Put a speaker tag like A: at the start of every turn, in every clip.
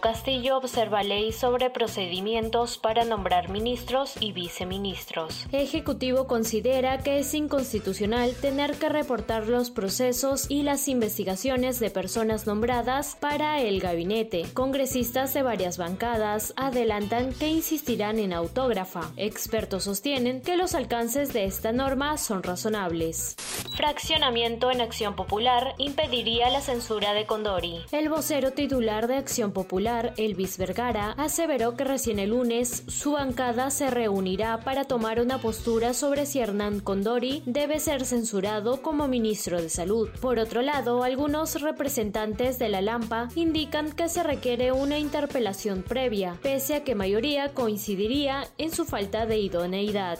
A: Castillo observa ley sobre procedimientos para nombrar ministros y viceministros. Ejecutivo considera que es inconstitucional tener que reportar los procesos y las investigaciones de personas nombradas para el gabinete. Congresistas de varias bancadas adelantan que insistirán en autógrafa. Expertos sostienen que los alcances de esta norma son razonables. Fraccionamiento en Acción Popular impediría la censura de Condori. El vocero titular de Acción Popular Elvis Vergara, aseveró que recién el lunes su bancada se reunirá para tomar una postura sobre si Hernán Condori debe ser censurado como ministro de Salud. Por otro lado, algunos representantes de la Lampa indican que se requiere una interpelación previa, pese a que mayoría coincidiría en su falta de idoneidad.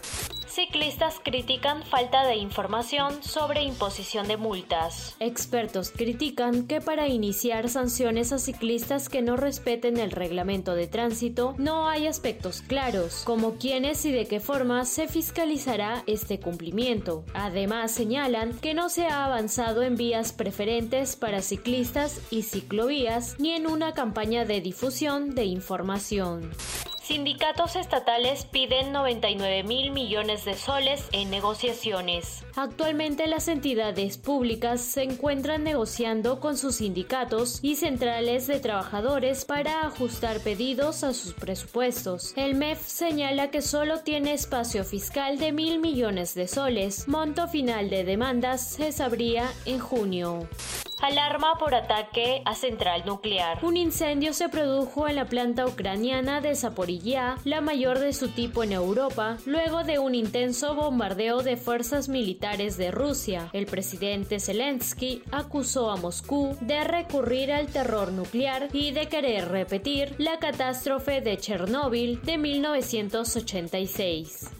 A: Ciclistas critican falta de información sobre imposición de multas. Expertos critican que para iniciar sanciones a ciclistas que no respeten el reglamento de tránsito no hay aspectos claros, como quiénes y de qué forma se fiscalizará este cumplimiento. Además señalan que no se ha avanzado en vías preferentes para ciclistas y ciclovías ni en una campaña de difusión de información. Sindicatos estatales piden 99 mil millones de soles en negociaciones. Actualmente las entidades públicas se encuentran negociando con sus sindicatos y centrales de trabajadores para ajustar pedidos a sus presupuestos. El MEF señala que solo tiene espacio fiscal de mil millones de soles. Monto final de demandas se sabría en junio. Alarma por ataque a central nuclear. Un incendio se produjo en la planta ucraniana de Zaporilla, la mayor de su tipo en Europa, luego de un intenso bombardeo de fuerzas militares de Rusia. El presidente Zelensky acusó a Moscú de recurrir al terror nuclear y de querer repetir la catástrofe de Chernóbil de 1986.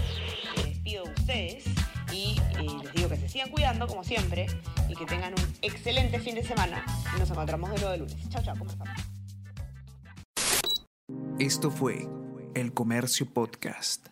B: ustedes y eh, les digo que se sigan cuidando como siempre y que tengan un excelente fin de semana y nos encontramos de nuevo de lunes. Chao, chao, ¿cómo?
C: Esto fue El Comercio Podcast.